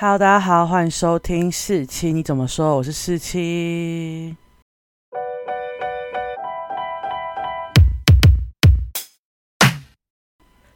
Hello，大家好，欢迎收听四七，你怎么说？我是四七。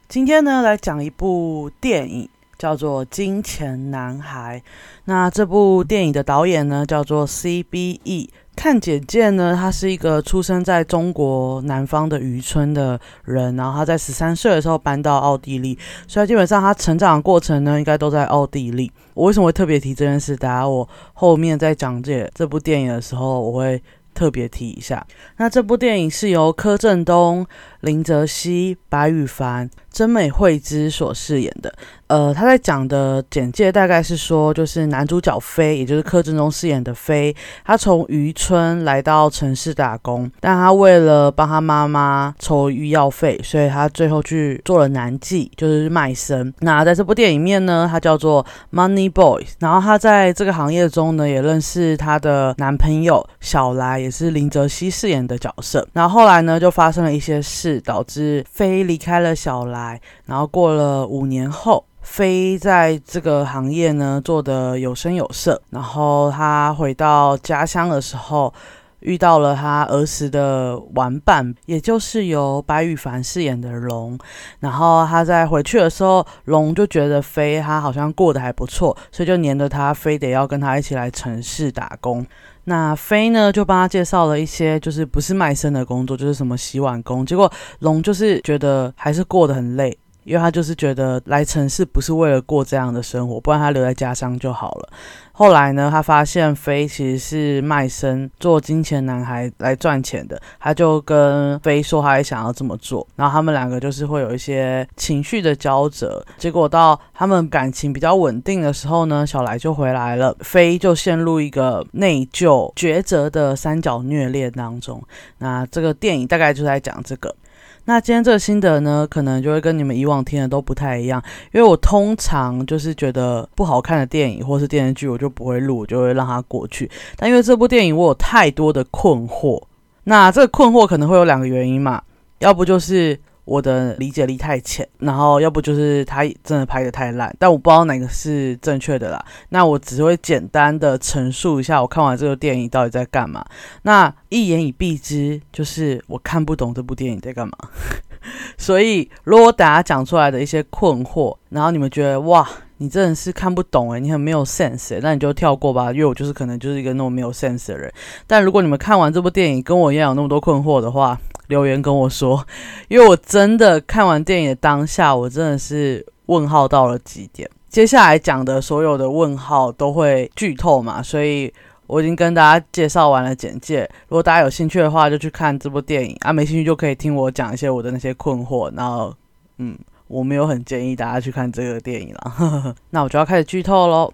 今天呢，来讲一部电影，叫做《金钱男孩》。那这部电影的导演呢，叫做 C.B.E。看简介呢，他是一个出生在中国南方的渔村的人，然后他在十三岁的时候搬到奥地利，所以基本上他成长的过程呢，应该都在奥地利。我为什么会特别提这件事？大家我后面在讲解这部电影的时候，我会特别提一下。那这部电影是由柯震东、林泽熙、白羽凡。真美惠之所饰演的，呃，他在讲的简介大概是说，就是男主角飞，也就是柯震东饰演的飞，他从渔村来到城市打工，但他为了帮他妈妈筹医药费，所以他最后去做了男妓，就是卖身。那在这部电影面呢，他叫做 Money Boy，然后他在这个行业中呢，也认识他的男朋友小来，也是林泽熙饰演的角色。然后后来呢，就发生了一些事，导致飞离开了小来。然后过了五年后，飞在这个行业呢做的有声有色。然后他回到家乡的时候，遇到了他儿时的玩伴，也就是由白羽凡饰演的龙。然后他在回去的时候，龙就觉得飞他好像过得还不错，所以就黏着他，非得要跟他一起来城市打工。那飞呢，就帮他介绍了一些，就是不是卖身的工作，就是什么洗碗工。结果龙就是觉得还是过得很累。因为他就是觉得来城市不是为了过这样的生活，不然他留在家乡就好了。后来呢，他发现飞其实是卖身做金钱男孩来赚钱的，他就跟飞说他也想要这么做。然后他们两个就是会有一些情绪的交折。结果到他们感情比较稳定的时候呢，小来就回来了，飞就陷入一个内疚抉择的三角虐恋当中。那这个电影大概就在讲这个。那今天这个心得呢，可能就会跟你们以往听的都不太一样，因为我通常就是觉得不好看的电影或是电视剧，我就不会录，就会让它过去。但因为这部电影我有太多的困惑，那这个困惑可能会有两个原因嘛，要不就是。我的理解力太浅，然后要不就是他真的拍的太烂，但我不知道哪个是正确的啦。那我只会简单的陈述一下我看完这个电影到底在干嘛。那一言以蔽之，就是我看不懂这部电影在干嘛。所以如果大家讲出来的一些困惑，然后你们觉得哇，你真的是看不懂诶，你很没有 sense 那你就跳过吧，因为我就是可能就是一个那么没有 sense 的人。但如果你们看完这部电影跟我一样有那么多困惑的话，留言跟我说，因为我真的看完电影的当下，我真的是问号到了极点。接下来讲的所有的问号都会剧透嘛，所以我已经跟大家介绍完了简介。如果大家有兴趣的话，就去看这部电影啊；没兴趣就可以听我讲一些我的那些困惑。然后，嗯，我没有很建议大家去看这个电影了。那我就要开始剧透喽。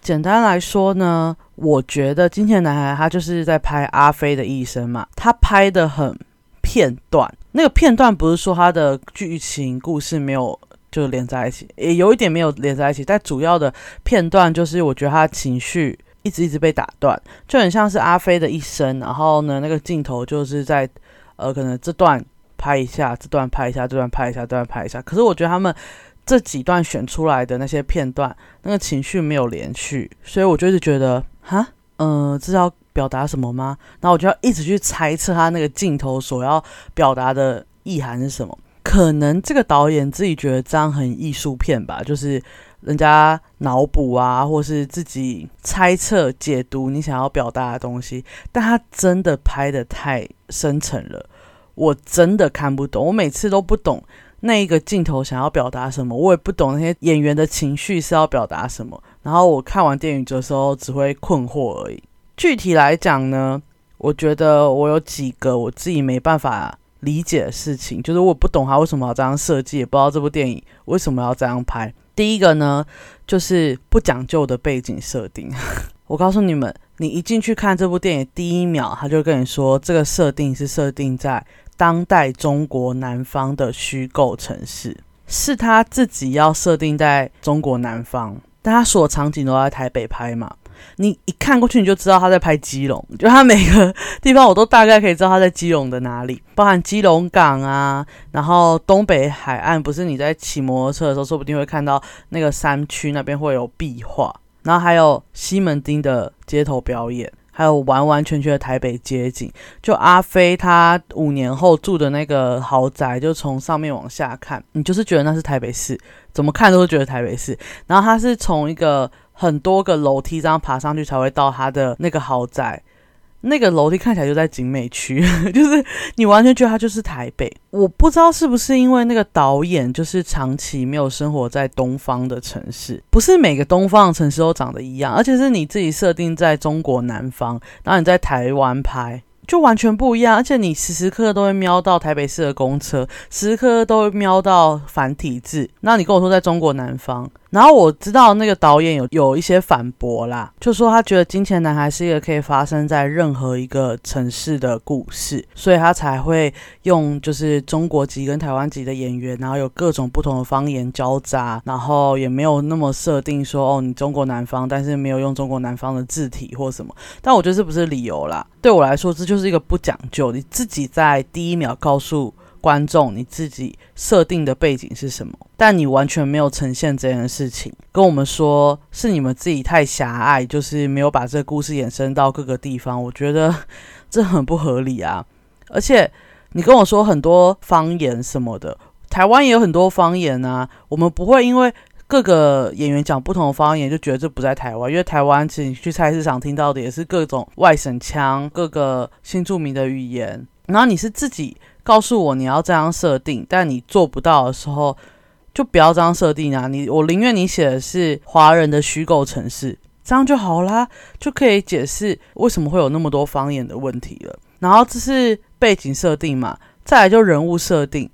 简单来说呢，我觉得《金钱男孩》他就是在拍阿飞的一生嘛，他拍的很片段，那个片段不是说他的剧情故事没有就连在一起，也有一点没有连在一起，但主要的片段就是我觉得他情绪一直一直被打断，就很像是阿飞的一生，然后呢，那个镜头就是在呃，可能这段拍一下，这段拍一下，这段拍一下，这段拍一下，可是我觉得他们。这几段选出来的那些片段，那个情绪没有连续，所以我就是觉得，哈，嗯，这是要表达什么吗？然后我就要一直去猜测他那个镜头所要表达的意涵是什么。可能这个导演自己觉得这样很艺术片吧，就是人家脑补啊，或是自己猜测解读你想要表达的东西，但他真的拍的太深沉了，我真的看不懂，我每次都不懂。那一个镜头想要表达什么，我也不懂那些演员的情绪是要表达什么。然后我看完电影的时候只会困惑而已。具体来讲呢，我觉得我有几个我自己没办法理解的事情，就是我不懂他为什么要这样设计，也不知道这部电影为什么要这样拍。第一个呢，就是不讲究的背景设定。我告诉你们，你一进去看这部电影，第一秒他就跟你说，这个设定是设定在。当代中国南方的虚构城市，是他自己要设定在中国南方，但他所有场景都在台北拍嘛。你一看过去你就知道他在拍基隆，就他每个地方我都大概可以知道他在基隆的哪里，包含基隆港啊，然后东北海岸，不是你在骑摩托车的时候，说不定会看到那个山区那边会有壁画，然后还有西门町的街头表演。还有完完全全的台北街景，就阿飞他五年后住的那个豪宅，就从上面往下看，你就是觉得那是台北市，怎么看都是觉得台北市。然后他是从一个很多个楼梯这样爬上去才会到他的那个豪宅。那个楼梯看起来就在景美区，就是你完全觉得它就是台北。我不知道是不是因为那个导演就是长期没有生活在东方的城市，不是每个东方的城市都长得一样，而且是你自己设定在中国南方，然后你在台湾拍。就完全不一样，而且你时时刻刻都会瞄到台北市的公车，时时刻刻都会瞄到繁体字。那你跟我说在中国南方，然后我知道那个导演有有一些反驳啦，就说他觉得《金钱男孩》是一个可以发生在任何一个城市的故事，所以他才会用就是中国籍跟台湾籍的演员，然后有各种不同的方言交杂，然后也没有那么设定说哦你中国南方，但是没有用中国南方的字体或什么。但我觉得这不是理由啦，对我来说这就。是一个不讲究，你自己在第一秒告诉观众你自己设定的背景是什么，但你完全没有呈现这件事情，跟我们说是你们自己太狭隘，就是没有把这个故事延伸到各个地方。我觉得这很不合理啊！而且你跟我说很多方言什么的，台湾也有很多方言啊，我们不会因为。各个演员讲不同的方言，就觉得这不在台湾，因为台湾其实你去菜市场听到的也是各种外省腔、各个新著名的语言。然后你是自己告诉我你要这样设定，但你做不到的时候，就不要这样设定啊！你我宁愿你写的是华人的虚构城市，这样就好啦，就可以解释为什么会有那么多方言的问题了。然后这是背景设定嘛，再来就人物设定。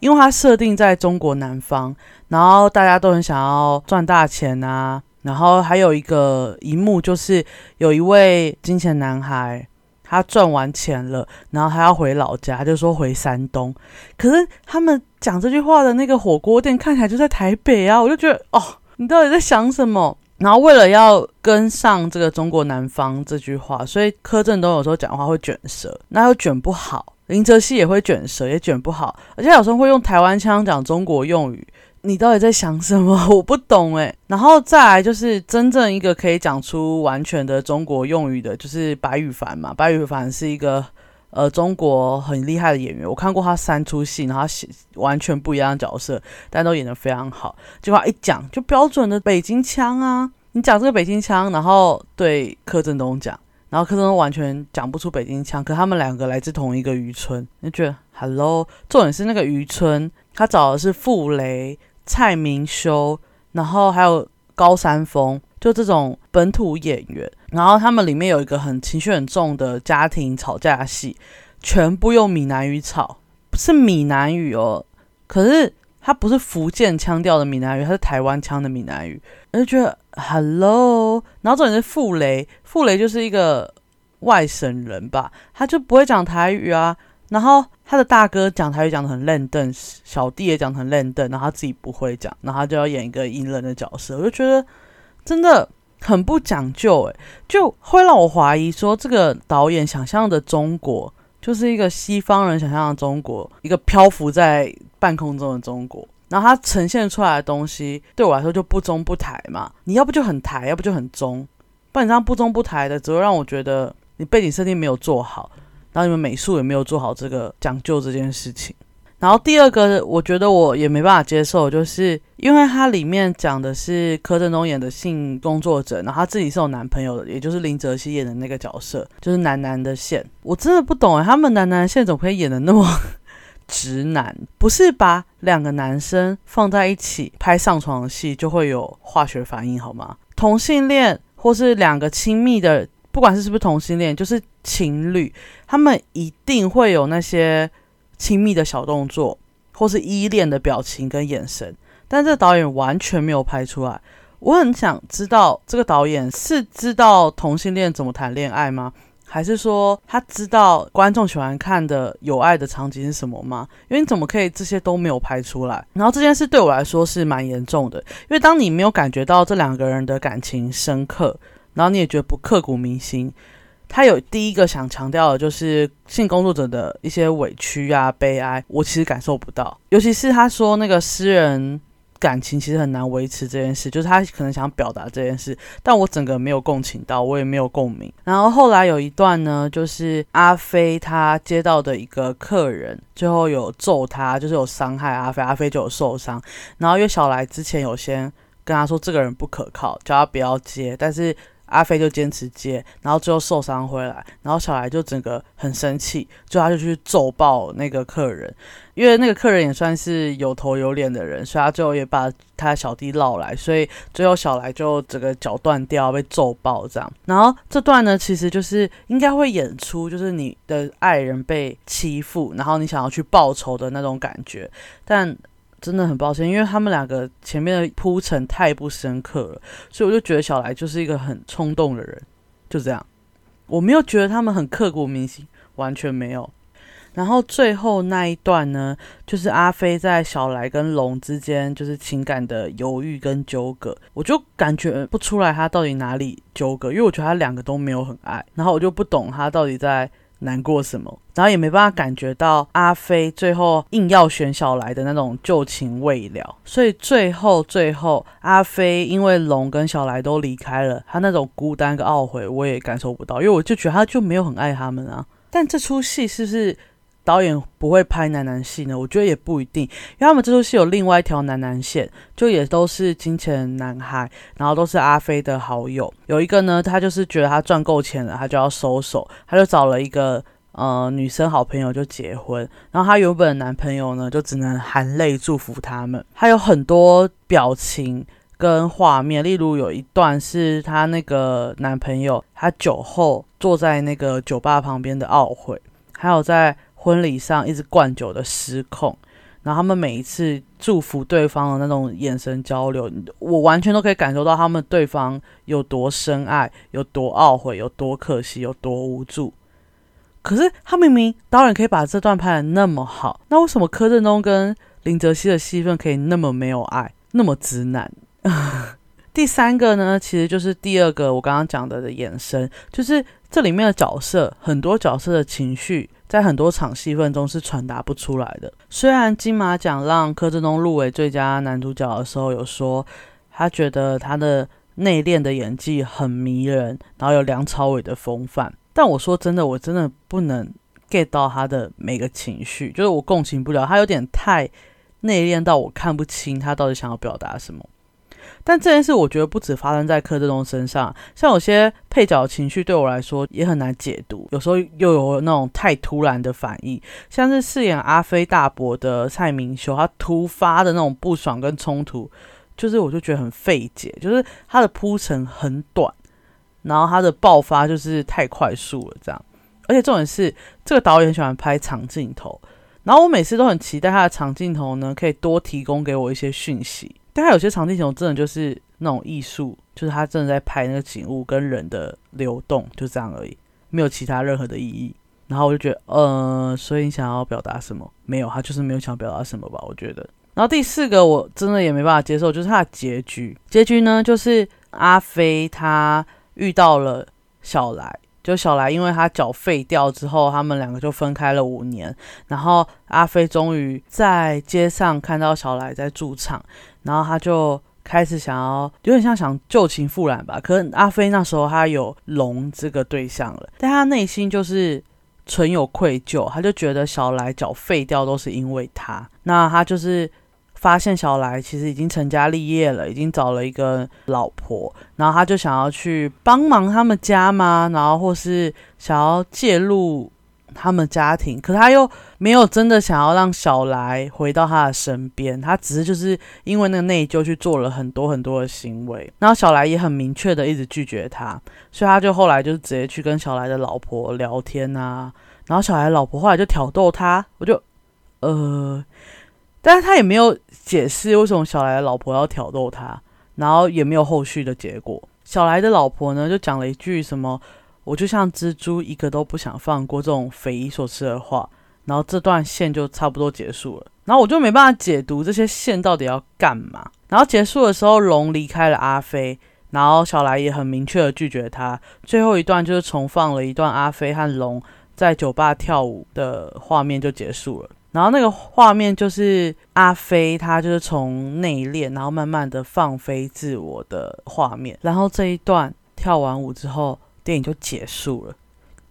因为它设定在中国南方，然后大家都很想要赚大钱啊。然后还有一个一幕，就是有一位金钱男孩，他赚完钱了，然后他要回老家，就说回山东。可是他们讲这句话的那个火锅店看起来就在台北啊，我就觉得哦，你到底在想什么？然后为了要跟上这个中国南方这句话，所以柯震东有时候讲话会卷舌，那又卷不好。林哲熙也会卷舌，也卷不好，而且有时候会用台湾腔讲中国用语。你到底在想什么？我不懂诶。然后再来就是真正一个可以讲出完全的中国用语的，就是白羽凡嘛。白羽凡是一个呃中国很厉害的演员，我看过他三出戏，然后写完全不一样的角色，但都演得非常好。结果一讲就标准的北京腔啊，你讲这个北京腔，然后对柯震东讲。然后柯震东完全讲不出北京腔，可他们两个来自同一个渔村，就觉得 Hello。重点是那个渔村，他找的是傅雷、蔡明修，然后还有高山峰，就这种本土演员。然后他们里面有一个很情绪很重的家庭吵架戏，全部用闽南语吵，是闽南语哦，可是他不是福建腔调的闽南语，他是台湾腔的闽南语，我就觉得 Hello。然后重点是傅雷。傅雷就是一个外省人吧，他就不会讲台语啊。然后他的大哥讲台语讲的很烂邓，小弟也讲很烂邓，然后他自己不会讲，然后他就要演一个隐忍的角色。我就觉得真的很不讲究，诶，就会让我怀疑说，这个导演想象的中国就是一个西方人想象的中国，一个漂浮在半空中的中国。然后他呈现出来的东西对我来说就不中不台嘛，你要不就很台，要不就很中。不然这样不中不台的，只会让我觉得你背景设定没有做好，然后你们美术也没有做好这个讲究这件事情。然后第二个，我觉得我也没办法接受，就是因为它里面讲的是柯震东演的性工作者，然后他自己是有男朋友的，也就是林哲熙演的那个角色，就是男男的线。我真的不懂哎，他们男男的线怎么可以演的那么直男？不是把两个男生放在一起拍上床戏就会有化学反应好吗？同性恋。或是两个亲密的，不管是是不是同性恋，就是情侣，他们一定会有那些亲密的小动作，或是依恋的表情跟眼神。但这导演完全没有拍出来。我很想知道，这个导演是知道同性恋怎么谈恋爱吗？还是说他知道观众喜欢看的有爱的场景是什么吗？因为你怎么可以这些都没有拍出来？然后这件事对我来说是蛮严重的，因为当你没有感觉到这两个人的感情深刻，然后你也觉得不刻骨铭心。他有第一个想强调的就是性工作者的一些委屈啊、悲哀，我其实感受不到。尤其是他说那个私人感情其实很难维持这件事，就是他可能想表达这件事，但我整个没有共情到，我也没有共鸣。然后后来有一段呢，就是阿飞他接到的一个客人，最后有揍他，就是有伤害阿飞，阿飞就有受伤。然后因为小来之前有先跟他说这个人不可靠，叫他不要接，但是。阿飞就坚持接，然后最后受伤回来，然后小来就整个很生气，就他就去揍爆那个客人，因为那个客人也算是有头有脸的人，所以他最后也把他小弟捞来，所以最后小来就整个脚断掉，被揍爆这样。然后这段呢，其实就是应该会演出，就是你的爱人被欺负，然后你想要去报仇的那种感觉，但。真的很抱歉，因为他们两个前面的铺陈太不深刻了，所以我就觉得小来就是一个很冲动的人，就这样。我没有觉得他们很刻骨铭心，完全没有。然后最后那一段呢，就是阿飞在小来跟龙之间就是情感的犹豫跟纠葛，我就感觉不出来他到底哪里纠葛，因为我觉得他两个都没有很爱，然后我就不懂他到底在。难过什么？然后也没办法感觉到阿飞最后硬要选小来的那种旧情未了，所以最后最后阿飞因为龙跟小来都离开了，他那种孤单跟懊悔我也感受不到，因为我就觉得他就没有很爱他们啊。但这出戏是不是导演不会拍男男戏呢？我觉得也不一定，因为他们这出戏有另外一条男男线，就也都是金钱男孩，然后都是阿飞的好友。有一个呢，他就是觉得他赚够钱了，他就要收手，他就找了一个呃女生好朋友就结婚。然后他原本男朋友呢，就只能含泪祝福他们。他有很多表情跟画面，例如有一段是他那个男朋友，他酒后坐在那个酒吧旁边的懊悔，还有在。婚礼上一直灌酒的失控，然后他们每一次祝福对方的那种眼神交流，我完全都可以感受到他们对方有多深爱，有多懊悔，有多可惜，有多无助。可是他明明导演可以把这段拍的那么好，那为什么柯震东跟林哲熙的戏份可以那么没有爱，那么直男？第三个呢，其实就是第二个我刚刚讲的的延伸，就是这里面的角色很多角色的情绪。在很多场戏份中是传达不出来的。虽然金马奖让柯震东入围最佳男主角的时候，有说他觉得他的内敛的演技很迷人，然后有梁朝伟的风范。但我说真的，我真的不能 get 到他的每个情绪，就是我共情不了。他有点太内敛到我看不清他到底想要表达什么。但这件事我觉得不止发生在柯震东身上，像有些配角情绪对我来说也很难解读，有时候又有那种太突然的反应，像是饰演阿飞大伯的蔡明修，他突发的那种不爽跟冲突，就是我就觉得很费解，就是他的铺陈很短，然后他的爆发就是太快速了这样，而且重点是这个导演喜欢拍长镜头，然后我每次都很期待他的长镜头呢，可以多提供给我一些讯息。但他有些长镜头真的就是那种艺术，就是他真的在拍那个景物跟人的流动，就这样而已，没有其他任何的意义。然后我就觉得，呃，所以你想要表达什么？没有，他就是没有想表达什么吧？我觉得。然后第四个我真的也没办法接受，就是他的结局。结局呢，就是阿飞他遇到了小来。就小来，因为他脚废掉之后，他们两个就分开了五年。然后阿飞终于在街上看到小来在驻场，然后他就开始想要，有点像想旧情复燃吧。可能阿飞那时候他有龙这个对象了，但他内心就是存有愧疚，他就觉得小来脚废掉都是因为他。那他就是。发现小来其实已经成家立业了，已经找了一个老婆，然后他就想要去帮忙他们家吗？然后或是想要介入他们家庭，可他又没有真的想要让小来回到他的身边，他只是就是因为那个内疚去做了很多很多的行为，然后小来也很明确的一直拒绝他，所以他就后来就直接去跟小来的老婆聊天啊，然后小来老婆后来就挑逗他，我就呃。但是他也没有解释为什么小来的老婆要挑逗他，然后也没有后续的结果。小来的老婆呢，就讲了一句什么“我就像蜘蛛，一个都不想放过”这种匪夷所思的话，然后这段线就差不多结束了。然后我就没办法解读这些线到底要干嘛。然后结束的时候，龙离开了阿飞，然后小来也很明确的拒绝他。最后一段就是重放了一段阿飞和龙在酒吧跳舞的画面就结束了。然后那个画面就是阿飞他就是从内敛，然后慢慢的放飞自我的画面。然后这一段跳完舞之后，电影就结束了，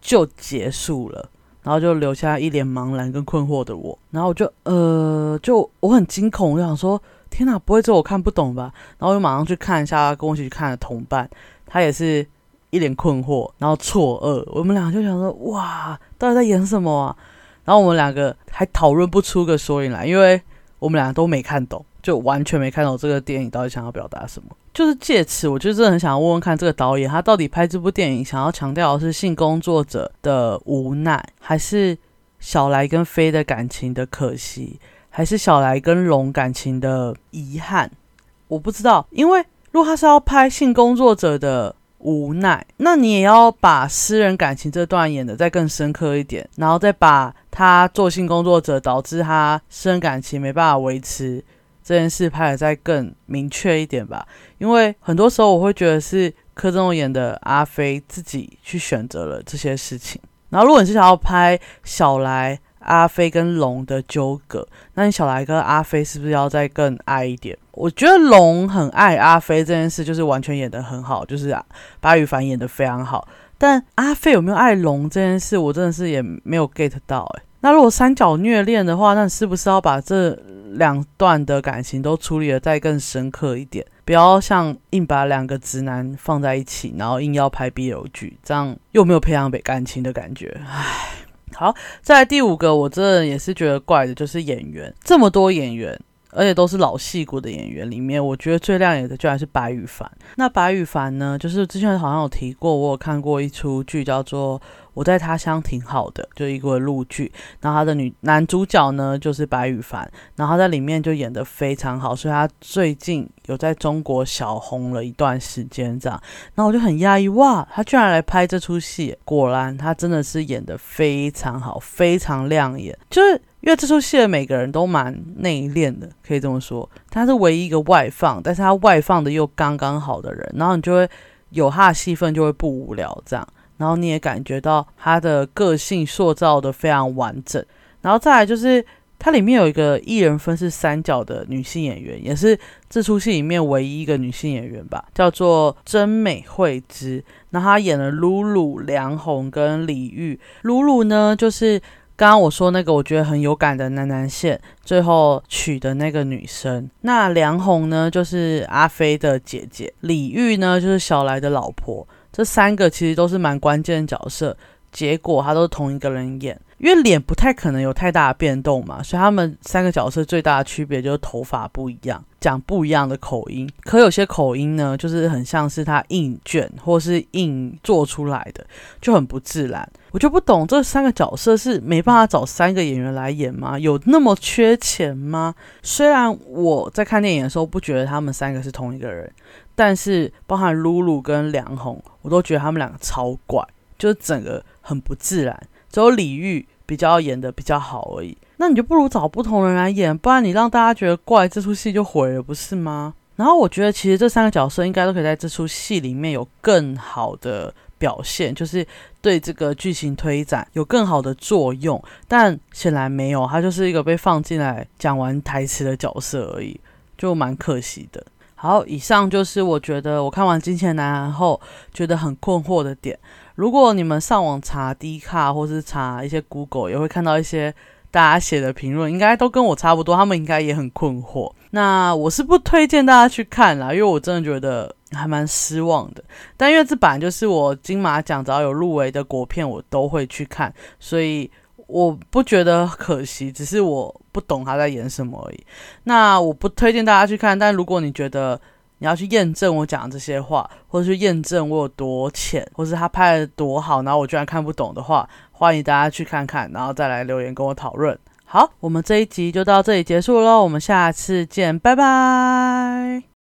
就结束了。然后就留下一脸茫然跟困惑的我。然后我就呃，就我很惊恐，我想说。天哪，不会这我看不懂吧？然后我就马上去看一下，跟我一起去看的同伴，他也是一脸困惑，然后错愕。我们俩就想说，哇，到底在演什么啊？然后我们两个还讨论不出个所以然，因为我们俩都没看懂，就完全没看懂这个电影到底想要表达什么。就是借此，我就真的很想问问看，这个导演他到底拍这部电影想要强调的是性工作者的无奈，还是小来跟飞的感情的可惜？还是小来跟龙感情的遗憾，我不知道。因为如果他是要拍性工作者的无奈，那你也要把私人感情这段演的再更深刻一点，然后再把他做性工作者导致他私人感情没办法维持这件事拍的再更明确一点吧。因为很多时候我会觉得是柯震东演的阿飞自己去选择了这些事情。然后如果你是想要拍小来。阿飞跟龙的纠葛，那你小来跟阿飞是不是要再更爱一点？我觉得龙很爱阿飞这件事，就是完全演得很好，就是啊白羽凡演得非常好。但阿飞有没有爱龙这件事，我真的是也没有 get 到。诶，那如果三角虐恋的话，那是不是要把这两段的感情都处理的再更深刻一点？不要像硬把两个直男放在一起，然后硬要拍 BL 剧，这样又没有培养感情的感觉，唉。好，再来第五个，我真的也是觉得怪的，就是演员这么多演员，而且都是老戏骨的演员里面，我觉得最亮眼的居然是白羽凡。那白羽凡呢，就是之前好像有提过，我有看过一出剧叫做。我在他乡挺好的，就一个录剧，然后他的女男主角呢就是白羽凡，然后他在里面就演得非常好，所以他最近有在中国小红了一段时间这样，然后我就很压抑，哇，他居然来拍这出戏，果然他真的是演得非常好，非常亮眼，就是因为这出戏的每个人都蛮内敛的，可以这么说，他是唯一一个外放，但是他外放的又刚刚好的人，然后你就会有他的戏份就会不无聊这样。然后你也感觉到他的个性塑造的非常完整，然后再来就是它里面有一个一人分饰三角的女性演员，也是这出戏里面唯一一个女性演员吧，叫做真美惠之。那她演了露露、梁红跟李玉。露露呢，就是刚刚我说那个我觉得很有感的男男线，最后娶的那个女生。那梁红呢，就是阿飞的姐姐。李玉呢，就是小来的老婆。这三个其实都是蛮关键的角色，结果他都是同一个人演，因为脸不太可能有太大的变动嘛，所以他们三个角色最大的区别就是头发不一样，讲不一样的口音。可有些口音呢，就是很像是他硬卷或是硬做出来的，就很不自然。我就不懂这三个角色是没办法找三个演员来演吗？有那么缺钱吗？虽然我在看电影的时候不觉得他们三个是同一个人。但是，包含露露跟梁红，我都觉得他们两个超怪，就是整个很不自然。只有李玉比较演的比较好而已。那你就不如找不同人来演，不然你让大家觉得怪，这出戏就毁了，不是吗？然后我觉得其实这三个角色应该都可以在这出戏里面有更好的表现，就是对这个剧情推展有更好的作用。但显然没有，他就是一个被放进来讲完台词的角色而已，就蛮可惜的。好，以上就是我觉得我看完《金钱男》后觉得很困惑的点。如果你们上网查 D 卡或是查一些 Google，也会看到一些大家写的评论，应该都跟我差不多，他们应该也很困惑。那我是不推荐大家去看啦，因为我真的觉得还蛮失望的。但因为这版就是我金马奖只要有入围的国片，我都会去看，所以。我不觉得可惜，只是我不懂他在演什么而已。那我不推荐大家去看，但如果你觉得你要去验证我讲的这些话，或者去验证我有多浅，或是他拍的多好，然后我居然看不懂的话，欢迎大家去看看，然后再来留言跟我讨论。好，我们这一集就到这里结束喽，我们下次见，拜拜。